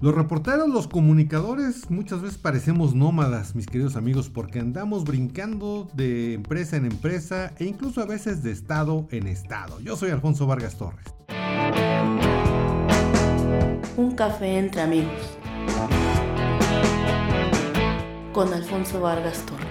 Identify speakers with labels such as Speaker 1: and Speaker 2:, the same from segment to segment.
Speaker 1: Los reporteros, los comunicadores, muchas veces parecemos nómadas, mis queridos amigos, porque andamos brincando de empresa en empresa e incluso a veces de estado en estado. Yo soy Alfonso Vargas Torres.
Speaker 2: Un café entre amigos. Con Alfonso Vargas Torres.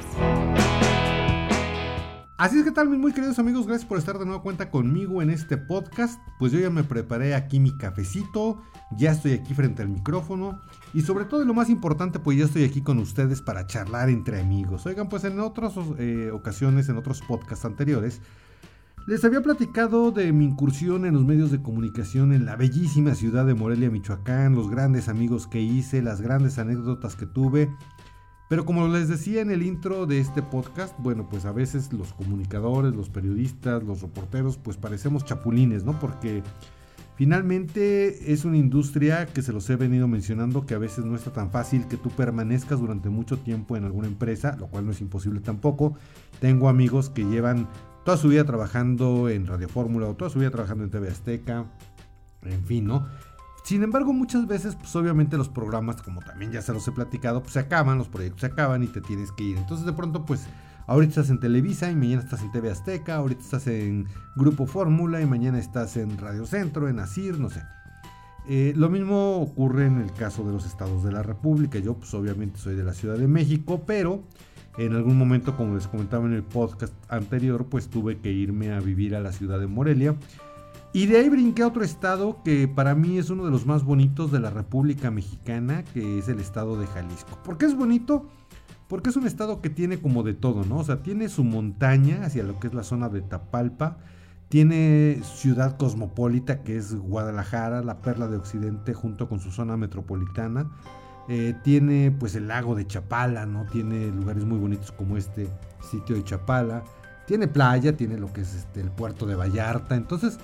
Speaker 1: Así es que tal, mis muy queridos amigos, gracias por estar de nueva cuenta conmigo en este podcast. Pues yo ya me preparé aquí mi cafecito, ya estoy aquí frente al micrófono y sobre todo y lo más importante, pues ya estoy aquí con ustedes para charlar entre amigos. Oigan, pues en otras eh, ocasiones, en otros podcasts anteriores, les había platicado de mi incursión en los medios de comunicación en la bellísima ciudad de Morelia, Michoacán, los grandes amigos que hice, las grandes anécdotas que tuve pero como les decía en el intro de este podcast, bueno, pues a veces los comunicadores, los periodistas, los reporteros, pues parecemos chapulines, ¿no? Porque finalmente es una industria que se los he venido mencionando que a veces no está tan fácil que tú permanezcas durante mucho tiempo en alguna empresa, lo cual no es imposible tampoco. Tengo amigos que llevan toda su vida trabajando en Radio Fórmula o toda su vida trabajando en TV Azteca, en fin, ¿no? Sin embargo, muchas veces, pues obviamente los programas, como también ya se los he platicado, pues se acaban, los proyectos se acaban y te tienes que ir. Entonces de pronto, pues ahorita estás en Televisa y mañana estás en TV Azteca, ahorita estás en Grupo Fórmula y mañana estás en Radio Centro, en Asir, no sé. Eh, lo mismo ocurre en el caso de los estados de la República. Yo pues obviamente soy de la Ciudad de México, pero en algún momento, como les comentaba en el podcast anterior, pues tuve que irme a vivir a la ciudad de Morelia y de ahí brinqué a otro estado que para mí es uno de los más bonitos de la República Mexicana, que es el estado de Jalisco. ¿Por qué es bonito? Porque es un estado que tiene como de todo, ¿no? O sea, tiene su montaña hacia lo que es la zona de Tapalpa, tiene ciudad cosmopolita que es Guadalajara, la perla de Occidente junto con su zona metropolitana. Eh, tiene pues el lago de Chapala, ¿no? Tiene lugares muy bonitos como este sitio de Chapala. Tiene playa, tiene lo que es este, el puerto de Vallarta. Entonces,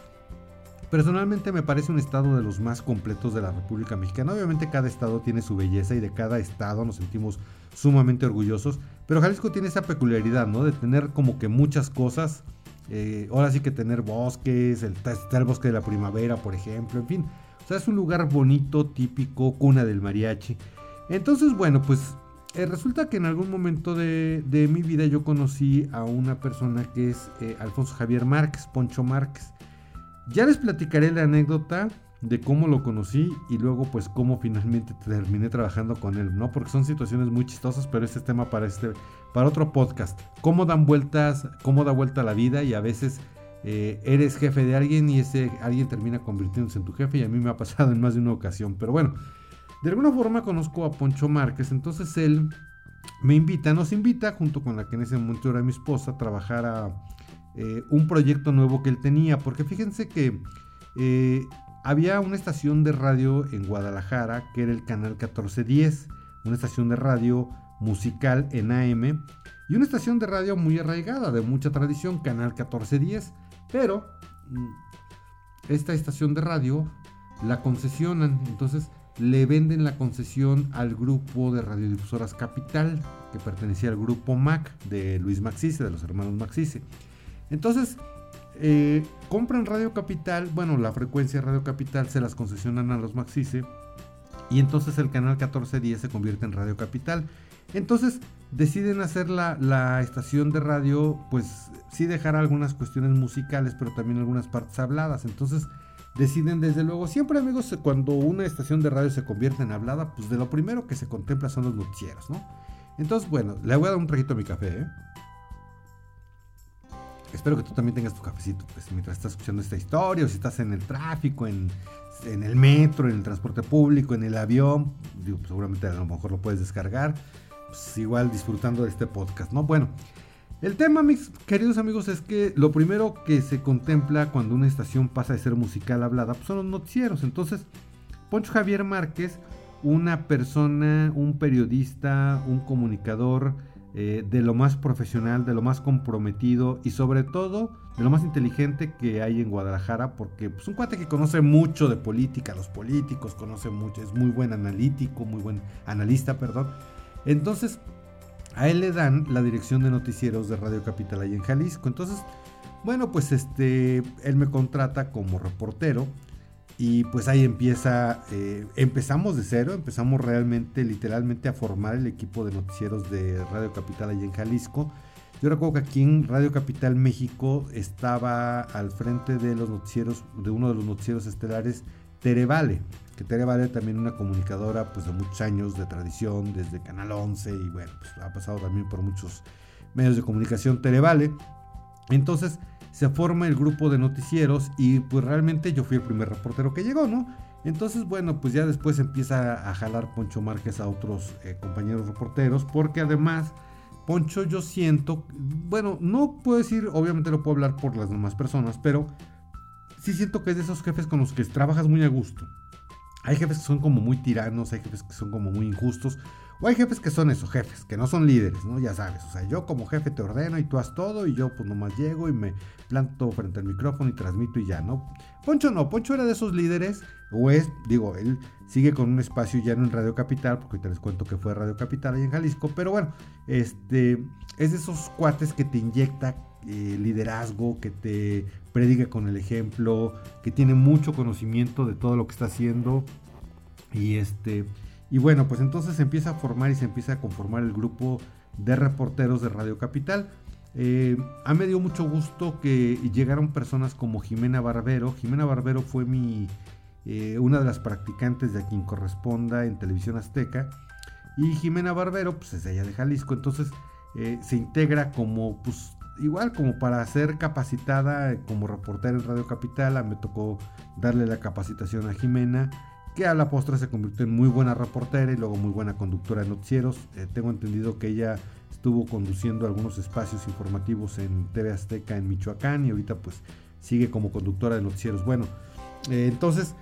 Speaker 1: Personalmente me parece un estado de los más completos de la República Mexicana. Obviamente cada estado tiene su belleza y de cada estado nos sentimos sumamente orgullosos. Pero Jalisco tiene esa peculiaridad, ¿no? De tener como que muchas cosas. Eh, ahora sí que tener bosques, el, está el bosque de la primavera, por ejemplo, en fin. O sea, es un lugar bonito, típico, cuna del mariachi. Entonces, bueno, pues eh, resulta que en algún momento de, mi vida yo conocí a una persona que es eh, Alfonso Javier Márquez, Poncho Márquez. Ya les platicaré la anécdota de cómo lo conocí y luego pues cómo finalmente terminé trabajando con él, ¿no? Porque son situaciones muy chistosas, pero este es tema para este para otro podcast. Cómo dan vueltas, cómo da vuelta la vida y a veces eh, eres jefe de alguien y ese alguien termina convirtiéndose en tu jefe y a mí me ha pasado en más de una ocasión, pero bueno, de alguna forma conozco a Poncho Márquez, entonces él me invita, nos invita junto con la que en ese momento era mi esposa a trabajar a eh, un proyecto nuevo que él tenía, porque fíjense que eh, había una estación de radio en Guadalajara que era el canal 1410, una estación de radio musical en AM y una estación de radio muy arraigada, de mucha tradición, canal 1410, pero mm, esta estación de radio la concesionan, entonces le venden la concesión al grupo de radiodifusoras Capital, que pertenecía al grupo MAC de Luis Maxice, de los hermanos Maxice. Entonces, eh, compran Radio Capital, bueno, la frecuencia Radio Capital se las concesionan a los Maxice y entonces el canal 1410 se convierte en Radio Capital. Entonces deciden hacer la, la, estación de radio, pues sí dejar algunas cuestiones musicales, pero también algunas partes habladas. Entonces deciden desde luego, siempre amigos, cuando una estación de radio se convierte en hablada, pues de lo primero que se contempla son los noticieros, ¿no? Entonces, bueno, le voy a dar un traguito a mi café, ¿eh? Espero que tú también tengas tu cafecito, pues mientras estás escuchando esta historia, o si estás en el tráfico, en, el metro, en el transporte público, en el avión, digo, pues, seguramente a lo mejor lo puedes descargar, pues igual disfrutando de este podcast, ¿no? Bueno, el tema, mis queridos amigos, es que lo primero que se contempla cuando una estación pasa de ser musical hablada, pues son los noticieros. Entonces, Poncho Javier Márquez, una persona, un periodista, un comunicador, eh, de lo más profesional, de lo más comprometido y sobre todo de lo más inteligente que hay en Guadalajara, porque es pues, un cuate que conoce mucho de política, los políticos, conoce mucho, es muy buen analítico, muy buen analista, perdón. Entonces, a él le dan la dirección de noticieros de Radio Capital ahí en Jalisco. Entonces, bueno, pues este, él me contrata como reportero Y pues ahí empieza, eh, empezamos de cero, empezamos realmente, literalmente a formar el equipo de noticieros de Radio Capital allá en Jalisco. Yo recuerdo que aquí en Radio Capital México estaba al frente de los noticieros, de uno de los noticieros estelares, Terevale, que Terevale también una comunicadora pues de muchos años de tradición, desde Canal 11 y bueno, pues ha pasado también por muchos medios de comunicación Terevale. Entonces, se forma el grupo de noticieros y pues realmente yo fui el primer reportero que llegó, ¿no? Entonces, bueno, pues ya después empieza a jalar Poncho Márquez a otros eh, compañeros reporteros, porque además, Poncho yo siento, bueno, no puedo decir, obviamente lo puedo hablar por las demás personas, pero sí siento que es de esos jefes con los que trabajas muy a gusto. Hay jefes que son como muy tiranos, hay jefes que son como muy injustos, o hay jefes que son eso, jefes, que no son líderes, ¿no? Ya sabes, o sea, yo como jefe te ordeno y tú haz todo y yo pues nomás llego y me planto frente al micrófono y transmito y ya, ¿no? Poncho no, Poncho era de esos líderes, o es, digo, él sigue con un espacio ya en Radio Capital, porque ahorita les cuento que fue Radio Capital ahí en Jalisco, pero bueno, este, es de esos cuates que te inyecta eh, liderazgo, que te predica con el ejemplo, que tiene mucho conocimiento de todo lo que está haciendo y este y bueno, pues entonces se empieza a formar y se empieza a conformar el grupo de reporteros de Radio Capital. Eh, a mí me dio mucho gusto que llegaron personas como Jimena Barbero. Jimena Barbero fue mi, eh, una de las practicantes de a quien corresponda en Televisión Azteca. Y Jimena Barbero, pues es ella de Jalisco, entonces eh, se integra como, pues igual como para ser capacitada como reportera en Radio Capital. Me tocó darle la capacitación a Jimena que a la postre se convirtió en muy buena reportera y luego muy buena conductora de noticieros. Eh, tengo entendido que ella estuvo conduciendo algunos espacios informativos en TV Azteca en Michoacán y ahorita pues sigue como conductora de noticieros. Bueno, eh, entonces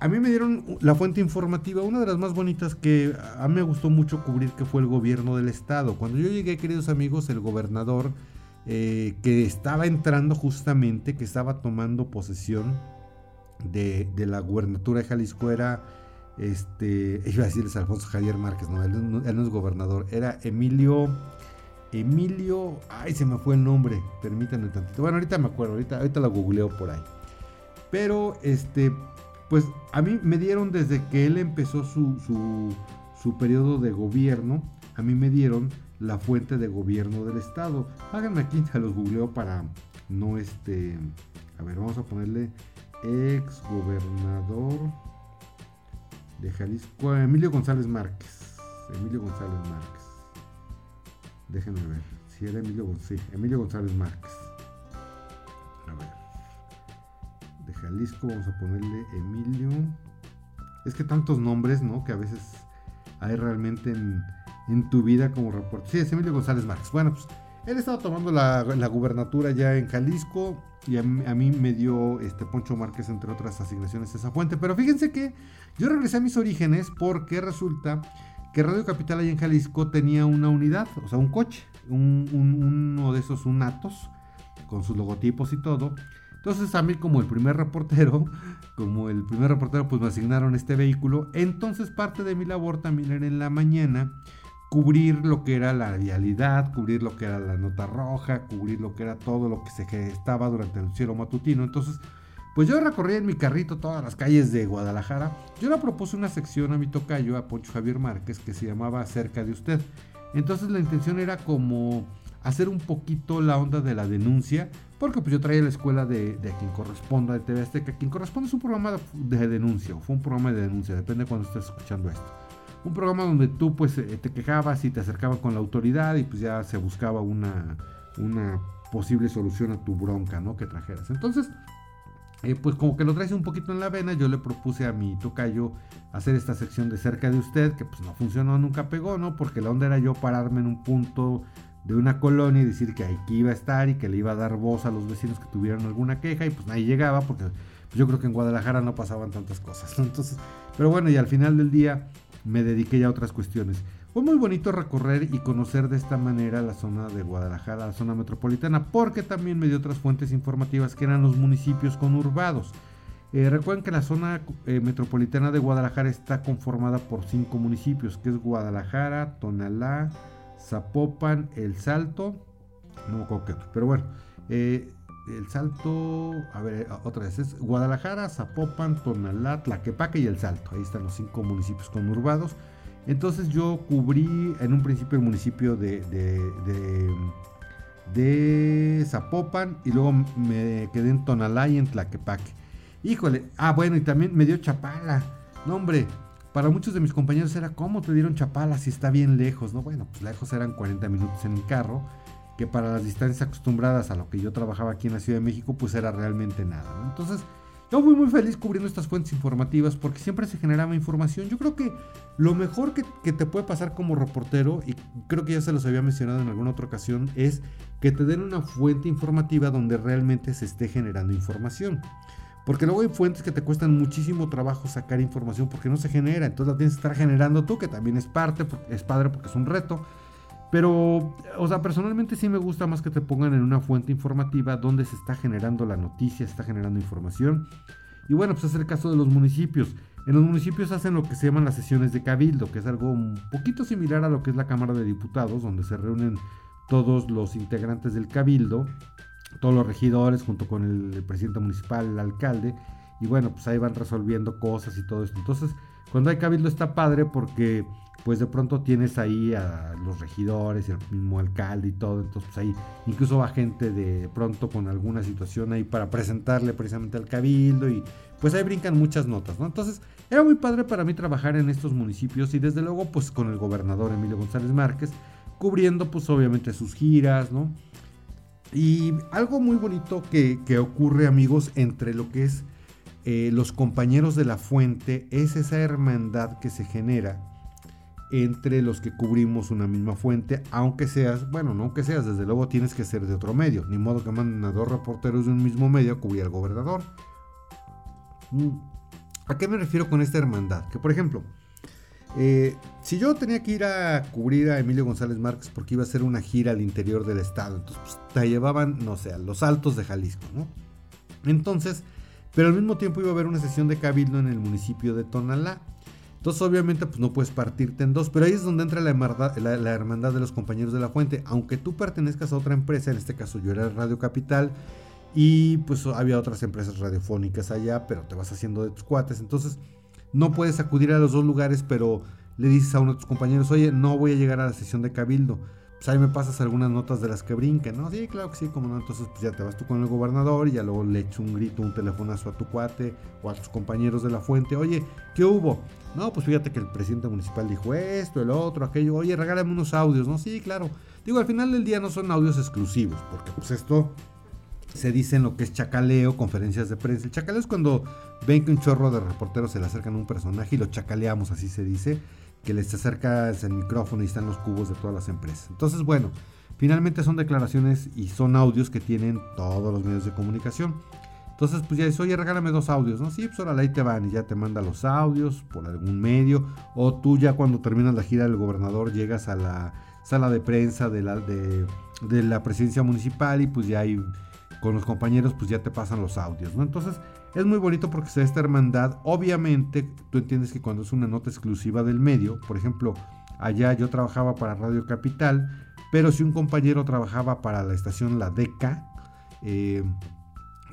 Speaker 1: a mí me dieron la fuente informativa, una de las más bonitas que a mí me gustó mucho cubrir, que fue el gobierno del estado. Cuando yo llegué, queridos amigos, el gobernador eh, que estaba entrando justamente, que estaba tomando posesión, de, la gubernatura de Jalisco era, este, iba a decirles Alfonso Javier Márquez, no él, no, es gobernador, era Emilio, Emilio, ay, se me fue el nombre, permítanme tantito. Bueno, ahorita me acuerdo, ahorita, ahorita la googleo por ahí. Pero, este, pues a mí me dieron desde que él empezó su, su, su periodo de gobierno, a mí me dieron la fuente de gobierno del estado. Háganme aquí, se los googleo para no este, a ver, vamos a ponerle ex gobernador de Jalisco, Emilio González Márquez. Emilio González Márquez. Déjenme ver. Si era Emilio, sí, Emilio González Márquez. A ver. De Jalisco vamos a ponerle Emilio. Es que tantos nombres, ¿no? Que a veces hay realmente en, en tu vida como reporte. Sí, es Emilio González Márquez. Bueno, pues él estaba tomando la, gubernatura ya en Jalisco y a mí, me dio este Poncho Márquez, entre otras asignaciones, esa fuente. Pero fíjense que yo regresé a mis orígenes porque resulta que Radio Capital allá en Jalisco tenía una unidad, o sea, un coche, uno de esos unatos con sus logotipos y todo. Entonces a mí como el primer reportero, como el primer reportero, pues me asignaron este vehículo. Entonces parte de mi labor también era en la mañana cubrir lo que era la vialidad, cubrir lo que era la nota roja, cubrir lo que era todo lo que se gestaba durante el cielo matutino. Entonces, pues yo recorrí en mi carrito todas las calles de Guadalajara. Yo le propuse una sección a mi tocayo, a Poncho Javier Márquez, que se llamaba Cerca de usted. Entonces la intención era como hacer un poquito la onda de la denuncia, porque pues yo traía la escuela de, de quien corresponda de TV Azteca. Quien corresponde es un programa de denuncia, o fue un programa de denuncia, depende de cuando estés escuchando esto un programa donde tú pues eh, te quejabas y te acercabas con la autoridad y pues ya se buscaba una, una posible solución a tu bronca, ¿no? Que trajeras. Entonces, eh, pues como que lo traes un poquito en la vena, yo le propuse a mi tocayo hacer esta sección de cerca de usted, que pues no funcionó, nunca pegó, ¿no? Porque la onda era yo pararme en un punto de una colonia y decir que aquí iba a estar y que le iba a dar voz a los vecinos que tuvieran alguna queja y pues nadie llegaba porque yo creo que en Guadalajara no pasaban tantas cosas, Entonces, pero bueno, y al final del día me dediqué ya a otras cuestiones. Fue muy bonito recorrer y conocer de esta manera la zona de Guadalajara, la zona metropolitana, porque también me dio otras fuentes informativas que eran los municipios conurbados. Eh, recuerden que la zona eh, metropolitana de Guadalajara está conformada por cinco municipios, que es Guadalajara, Tonalá, Zapopan, El Salto, no me otro, pero bueno, eh, el Salto, a ver, otra vez, es Guadalajara, Zapopan, Tonalá, Tlaquepaque y El Salto. Ahí están los cinco municipios conurbados. Entonces yo cubrí en un principio el municipio de, de, de, Zapopan y luego me quedé en Tonalá y en Tlaquepaque. Híjole, ah bueno, y también me dio Chapala. No hombre, para muchos de mis compañeros era, ¿cómo te dieron Chapala si está bien lejos? No, bueno, pues lejos eran 40 minutos en el carro que para las distancias acostumbradas a lo que yo trabajaba aquí en la Ciudad de México, pues era realmente nada. Entonces, yo fui muy feliz cubriendo estas fuentes informativas porque siempre se generaba información. Yo creo que lo mejor que, que, te puede pasar como reportero, y creo que ya se los había mencionado en alguna otra ocasión, es que te den una fuente informativa donde realmente se esté generando información. Porque luego hay fuentes que te cuestan muchísimo trabajo sacar información porque no se genera. Entonces la tienes que estar generando tú, que también es parte, es padre porque es un reto. Pero, o sea, personalmente sí me gusta más que te pongan en una fuente informativa donde se está generando la noticia, se está generando información. Y bueno, pues es el caso de los municipios. En los municipios hacen lo que se llaman las sesiones de cabildo, que es algo un poquito similar a lo que es la Cámara de Diputados, donde se reúnen todos los integrantes del cabildo, todos los regidores junto con el, presidente municipal, el alcalde, y bueno, pues ahí van resolviendo cosas y todo esto. Entonces, cuando hay cabildo está padre porque pues de pronto tienes ahí a los regidores, el mismo alcalde y todo, entonces pues ahí incluso va gente de pronto con alguna situación ahí para presentarle precisamente al cabildo y pues ahí brincan muchas notas, ¿no? Entonces era muy padre para mí trabajar en estos municipios y desde luego pues con el gobernador Emilio González Márquez, cubriendo pues obviamente sus giras, ¿no? Y algo muy bonito que, ocurre amigos entre lo que es eh, los compañeros de la fuente es esa hermandad que se genera entre los que cubrimos una misma fuente, aunque seas, bueno, no aunque seas, desde luego tienes que ser de otro medio, ni modo que manden a dos reporteros de un mismo medio a cubrir al gobernador. Mm, ¿A qué me refiero con esta hermandad? Que por ejemplo, eh, si yo tenía que ir a cubrir a Emilio González Márquez porque iba a hacer una gira al interior del estado, entonces pues, te llevaban, no sé, a los altos de Jalisco, ¿no? Entonces, pero al mismo tiempo iba a haber una sesión de cabildo en el municipio de Tonalá. Entonces obviamente pues no puedes partirte en dos, pero ahí es donde entra la hermandad, la, hermandad, de los compañeros de la fuente. Aunque tú pertenezcas a otra empresa, en este caso yo era Radio Capital y pues había otras empresas radiofónicas allá, pero te vas haciendo de tus cuates. Entonces no puedes acudir a los dos lugares, pero le dices a uno de tus compañeros, oye, no voy a llegar a la sesión de cabildo pues ahí me pasas algunas notas de las que brinquen, ¿no? Sí, claro que sí, como no. Entonces, pues ya te vas tú con el gobernador y ya luego le echo un grito, un telefonazo a tu cuate o a tus compañeros de la fuente. Oye, ¿qué hubo? No, pues fíjate que el presidente municipal dijo esto, el otro, aquello. Oye, regálame unos audios, ¿no? Sí, claro. Digo, al final del día no son audios exclusivos, porque pues esto se dice en lo que es chacaleo, conferencias de prensa. El chacaleo es cuando ven que un chorro de reporteros se le acercan a un personaje y lo chacaleamos, así se dice que les acercas el micrófono y están los cubos de todas las empresas. Entonces, bueno, finalmente son declaraciones y son audios que tienen todos los medios de comunicación. Entonces, pues ya dice, oye, regálame dos audios, ¿no? Sí, pues ahora ahí te van y ya te manda los audios por algún medio. O tú ya cuando terminas la gira del gobernador llegas a la sala de prensa de la, de, de la presidencia municipal y pues ya ahí con los compañeros pues ya te pasan los audios, ¿no? Entonces, es muy bonito porque se da esta hermandad. Obviamente, tú entiendes que cuando es una nota exclusiva del medio, por ejemplo, allá yo trabajaba para Radio Capital, pero si un compañero trabajaba para la estación La Deca, eh,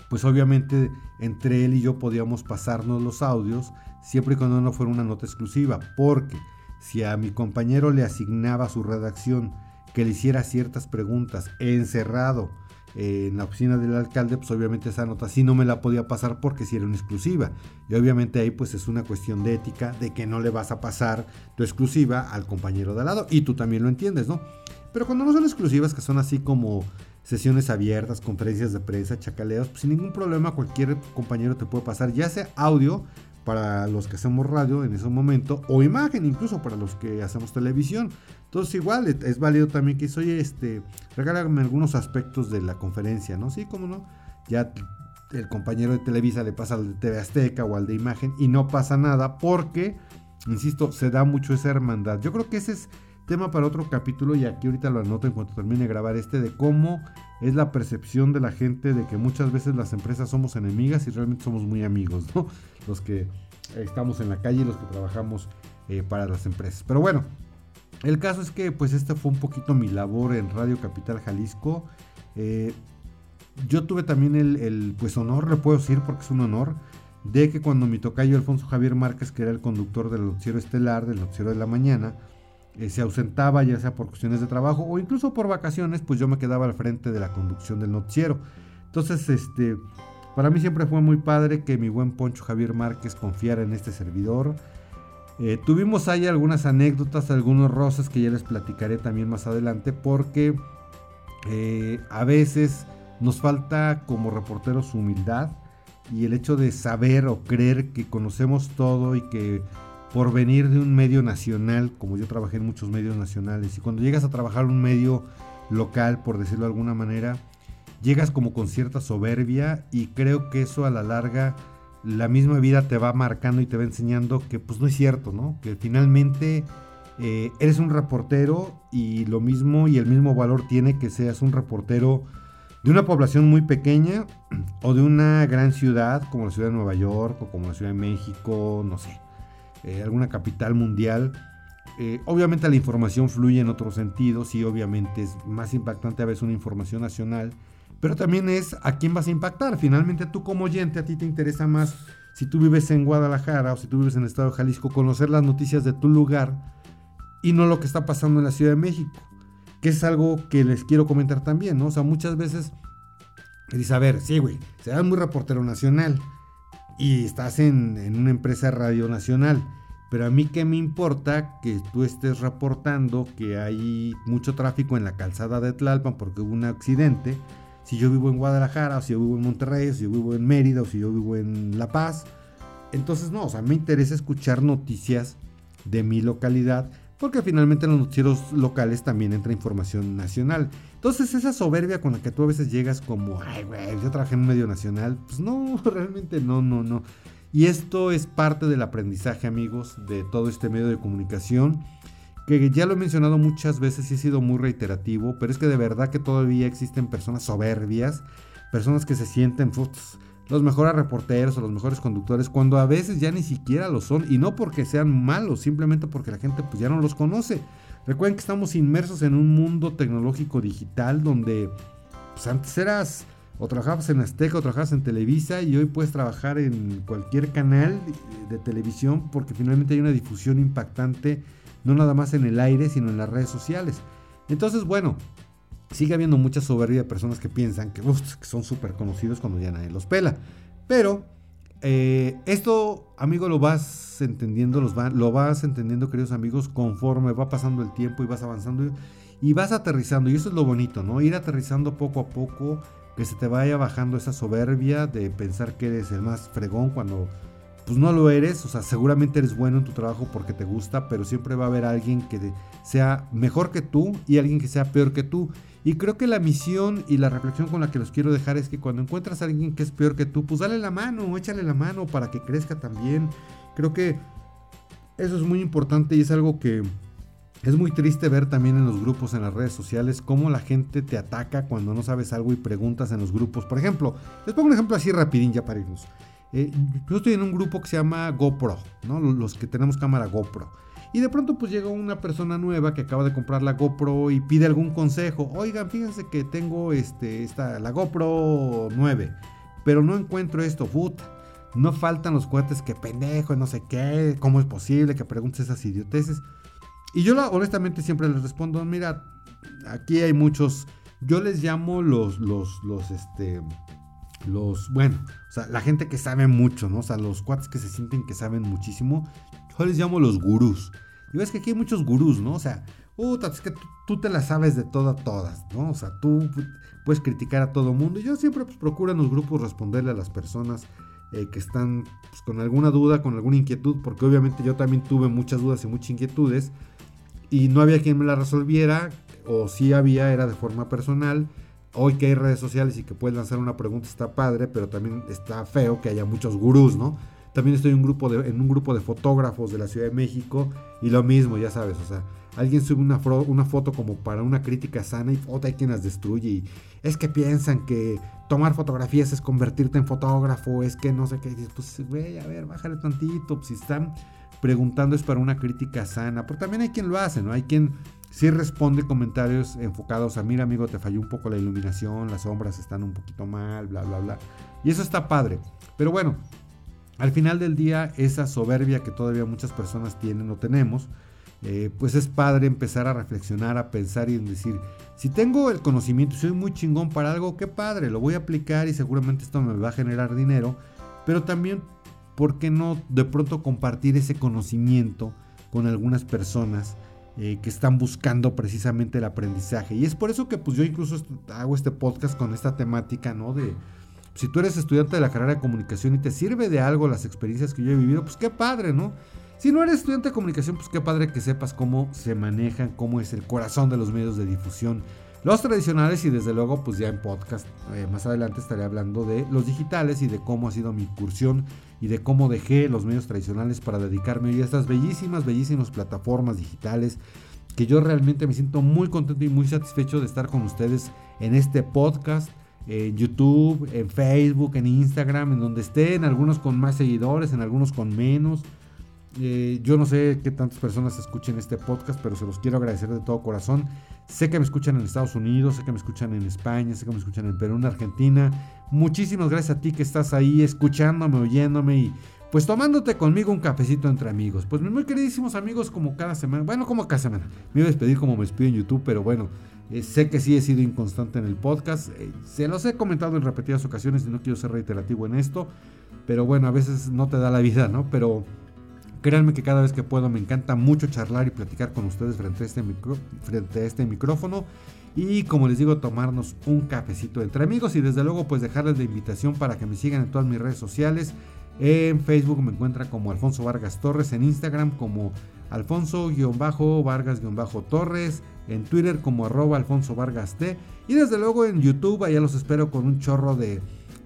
Speaker 1: pues obviamente entre él y yo podíamos pasarnos los audios siempre y cuando no fuera una nota exclusiva, porque si a mi compañero le asignaba su redacción que le hiciera ciertas preguntas encerrado en la oficina del alcalde, pues obviamente esa nota sí no me la podía pasar porque si era una exclusiva. Y obviamente ahí pues es una cuestión de ética de que no le vas a pasar tu exclusiva al compañero de al lado. Y tú también lo entiendes, ¿no? Pero cuando no son exclusivas, que son así como sesiones abiertas, conferencias de prensa, chacaleos, pues sin ningún problema cualquier compañero te puede pasar, ya sea audio para los que hacemos radio en ese momento o imagen incluso para los que hacemos televisión. Entonces igual es válido también que soy este, regálame algunos aspectos de la conferencia, ¿no? Sí, como no. Ya el compañero de Televisa le pasa al de TV Azteca o al de imagen y no pasa nada porque, insisto, se da mucho esa hermandad. Yo creo que ese es tema para otro capítulo y aquí ahorita lo anoto en cuanto termine de grabar este de cómo es la percepción de la gente de que muchas veces las empresas somos enemigas y realmente somos muy amigos, ¿no? Los que estamos en la calle y los que trabajamos eh, para las empresas. Pero bueno, el caso es que pues esta fue un poquito mi labor en Radio Capital Jalisco. Eh, yo tuve también el, el, pues honor, le puedo decir porque es un honor, de que cuando mi tocayo Alfonso Javier Márquez, que era el conductor del noticiero estelar, del noticiero de la mañana, eh, se ausentaba ya sea por cuestiones de trabajo o incluso por vacaciones, pues yo me quedaba al frente de la conducción del noticiero. Entonces, este, para mí siempre fue muy padre que mi buen Poncho Javier Márquez confiara en este servidor. Eh, tuvimos ahí algunas anécdotas, algunos roces que ya les platicaré también más adelante, porque eh, a veces nos falta como reporteros humildad y el hecho de saber o creer que conocemos todo y que por venir de un medio nacional, como yo trabajé en muchos medios nacionales, y cuando llegas a trabajar en un medio local, por decirlo de alguna manera, llegas como con cierta soberbia y creo que eso a la larga la misma vida te va marcando y te va enseñando que pues no es cierto, ¿no? Que finalmente eh, eres un reportero y lo mismo y el mismo valor tiene que seas un reportero de una población muy pequeña o de una gran ciudad como la ciudad de Nueva York o como la ciudad de México, no sé, eh, alguna capital mundial. Eh, obviamente la información fluye en otros sentidos y obviamente es más impactante a veces una información nacional, pero también es a quién vas a impactar. Finalmente tú como oyente a ti te interesa más si tú vives en Guadalajara o si tú vives en el estado de Jalisco, conocer las noticias de tu lugar y no lo que está pasando en la Ciudad de México que es algo que les quiero comentar también, ¿no? O sea, muchas veces dices, a ver, sí, güey, serás muy reportero nacional y estás en, una empresa radio nacional, pero a mí qué me importa que tú estés reportando que hay mucho tráfico en la calzada de Tlalpan porque hubo un accidente, si yo vivo en Guadalajara, o si yo vivo en Monterrey, si yo vivo en Mérida, o si yo vivo en La Paz. Entonces, no, o sea, me interesa escuchar noticias de mi localidad porque finalmente en los noticieros locales también entra información nacional. Entonces esa soberbia con la que tú a veces llegas como, ay, güey, yo trabajé en un medio nacional, pues no, realmente no, no, no. Y esto es parte del aprendizaje, amigos, de todo este medio de comunicación, que ya lo he mencionado muchas veces y he sido muy reiterativo, pero es que de verdad que todavía existen personas soberbias, personas que se sienten... los mejores reporteros o los mejores conductores, cuando a veces ya ni siquiera lo son, y no porque sean malos, simplemente porque la gente pues ya no los conoce. Recuerden que estamos inmersos en un mundo tecnológico digital donde pues, antes eras o trabajabas en Azteca o trabajabas en Televisa y hoy puedes trabajar en cualquier canal de televisión porque finalmente hay una difusión impactante no nada más en el aire sino en las redes sociales. Entonces, bueno, sigue habiendo mucha soberbia de personas que piensan que, son súper conocidos cuando ya nadie los pela. Pero eh, esto, amigo, lo vas entendiendo, lo vas entendiendo, queridos amigos, conforme va pasando el tiempo y vas avanzando y vas aterrizando. Y eso es lo bonito, ¿no? Ir aterrizando poco a poco, que se te vaya bajando esa soberbia de pensar que eres el más fregón cuando pues no lo eres, o sea, seguramente eres bueno en tu trabajo porque te gusta, pero siempre va a haber alguien que sea mejor que tú y alguien que sea peor que tú. Y creo que la misión y la reflexión con la que los quiero dejar es que cuando encuentras a alguien que es peor que tú, pues dale la mano, échale la mano para que crezca también. Creo que eso es muy importante y es algo que es muy triste ver también en los grupos, en las redes sociales, cómo la gente te ataca cuando no sabes algo y preguntas en los grupos. Por ejemplo, les pongo un ejemplo así rapidín ya para irnos. Eh, yo estoy en un grupo que se llama GoPro, ¿no? Los que tenemos cámara GoPro. Y de pronto pues llega una persona nueva que acaba de comprar la GoPro y pide algún consejo. Oigan, fíjense que tengo este, esta, la GoPro 9, pero no encuentro esto, puta. No faltan los cuates que pendejo, no sé qué, cómo es posible que preguntes esas idioteces. Y yo honestamente siempre les respondo, mira, aquí hay muchos, yo les llamo los, los, los, este, los, bueno, o sea, la gente que sabe mucho, ¿no? O sea, los cuates que se sienten que saben muchísimo, yo les llamo los gurús. Y ves que aquí hay muchos gurús, ¿no? O sea, puta, es que tú, te las sabes de todas, todas, ¿no? O sea, tú puedes criticar a todo mundo. Y yo siempre pues, procuro en los grupos responderle a las personas eh, que están pues, con alguna duda, con alguna inquietud, porque obviamente yo también tuve muchas dudas y muchas inquietudes. Y no había quien me la resolviera, o si había, era de forma personal. Hoy que hay redes sociales y que puedes lanzar una pregunta está padre, pero también está feo que haya muchos gurús, ¿no? También estoy en un grupo de, en un grupo de fotógrafos de la Ciudad de México y lo mismo, ya sabes, o sea, alguien sube una, una foto como para una crítica sana y otra hay quien las destruye y es que piensan que tomar fotografías es convertirte en fotógrafo, es que no sé qué, pues güey, a ver, bájale tantito, pues, si están preguntando es para una crítica sana, pero también hay quien lo hace, ¿no? Hay quien sí responde comentarios enfocados a, mira amigo, te falló un poco la iluminación, las sombras están un poquito mal, bla, bla, bla. Y eso está padre. Pero bueno, al final del día, esa soberbia que todavía muchas personas tienen o tenemos, eh, pues es padre empezar a reflexionar, a pensar y decir, si tengo el conocimiento, soy muy chingón para algo, qué padre, lo voy a aplicar y seguramente esto me va a generar dinero, pero también, ¿por qué no de pronto compartir ese conocimiento con algunas personas? Eh, que están buscando precisamente el aprendizaje. Y es por eso que pues yo incluso hago este podcast con esta temática, ¿no? De si tú eres estudiante de la carrera de comunicación y te sirve de algo las experiencias que yo he vivido, pues qué padre, ¿no? Si no eres estudiante de comunicación, pues qué padre que sepas cómo se manejan, cómo es el corazón de los medios de difusión. Los tradicionales y desde luego pues ya en podcast eh, más adelante estaré hablando de los digitales y de cómo ha sido mi incursión y de cómo dejé los medios tradicionales para dedicarme a estas bellísimas, bellísimas plataformas digitales que yo realmente me siento muy contento y muy satisfecho de estar con ustedes en este podcast, en YouTube, en Facebook, en Instagram, en donde estén, algunos con más seguidores, en algunos con menos. Eh, yo no sé qué tantas personas escuchen este podcast, pero se los quiero agradecer de todo corazón. Sé que me escuchan en Estados Unidos, sé que me escuchan en España, sé que me escuchan en Perú, en Argentina. Muchísimas gracias a ti que estás ahí escuchándome, oyéndome y pues tomándote conmigo un cafecito entre amigos. Pues mis muy queridísimos amigos, como cada semana, bueno, como cada semana. Me iba a despedir como me despido en YouTube, pero bueno, eh, sé que sí he sido inconstante en el podcast. Eh, se los he comentado en repetidas ocasiones y no quiero ser reiterativo en esto. Pero bueno, a veces no te da la vida, ¿no? Pero Créanme que cada vez que puedo me encanta mucho charlar y platicar con ustedes frente a este, frente a este micrófono. Y como les digo, tomarnos un cafecito entre amigos y desde luego pues dejarles la invitación para que me sigan en todas mis redes sociales. En Facebook me encuentra como Alfonso Vargas Torres, en Instagram como Alfonso-Vargas-Torres, en Twitter como arroba Alfonso Vargas T. Y desde luego en YouTube allá los espero con un chorro de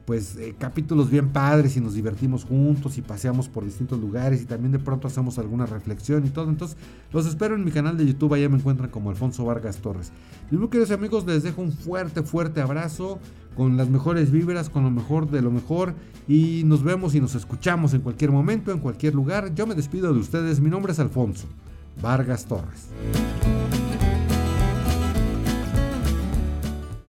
Speaker 1: pues eh, capítulos bien padres y nos divertimos juntos y paseamos por distintos lugares y también de pronto hacemos alguna reflexión y todo. Entonces los espero en mi canal de YouTube, allá me encuentran como Alfonso Vargas Torres. Y muy queridos amigos, les dejo un fuerte, fuerte abrazo con las mejores vibras, con lo mejor de lo mejor y nos vemos y nos escuchamos en cualquier momento, en cualquier lugar. Yo me despido de ustedes, mi nombre es Alfonso Vargas Torres.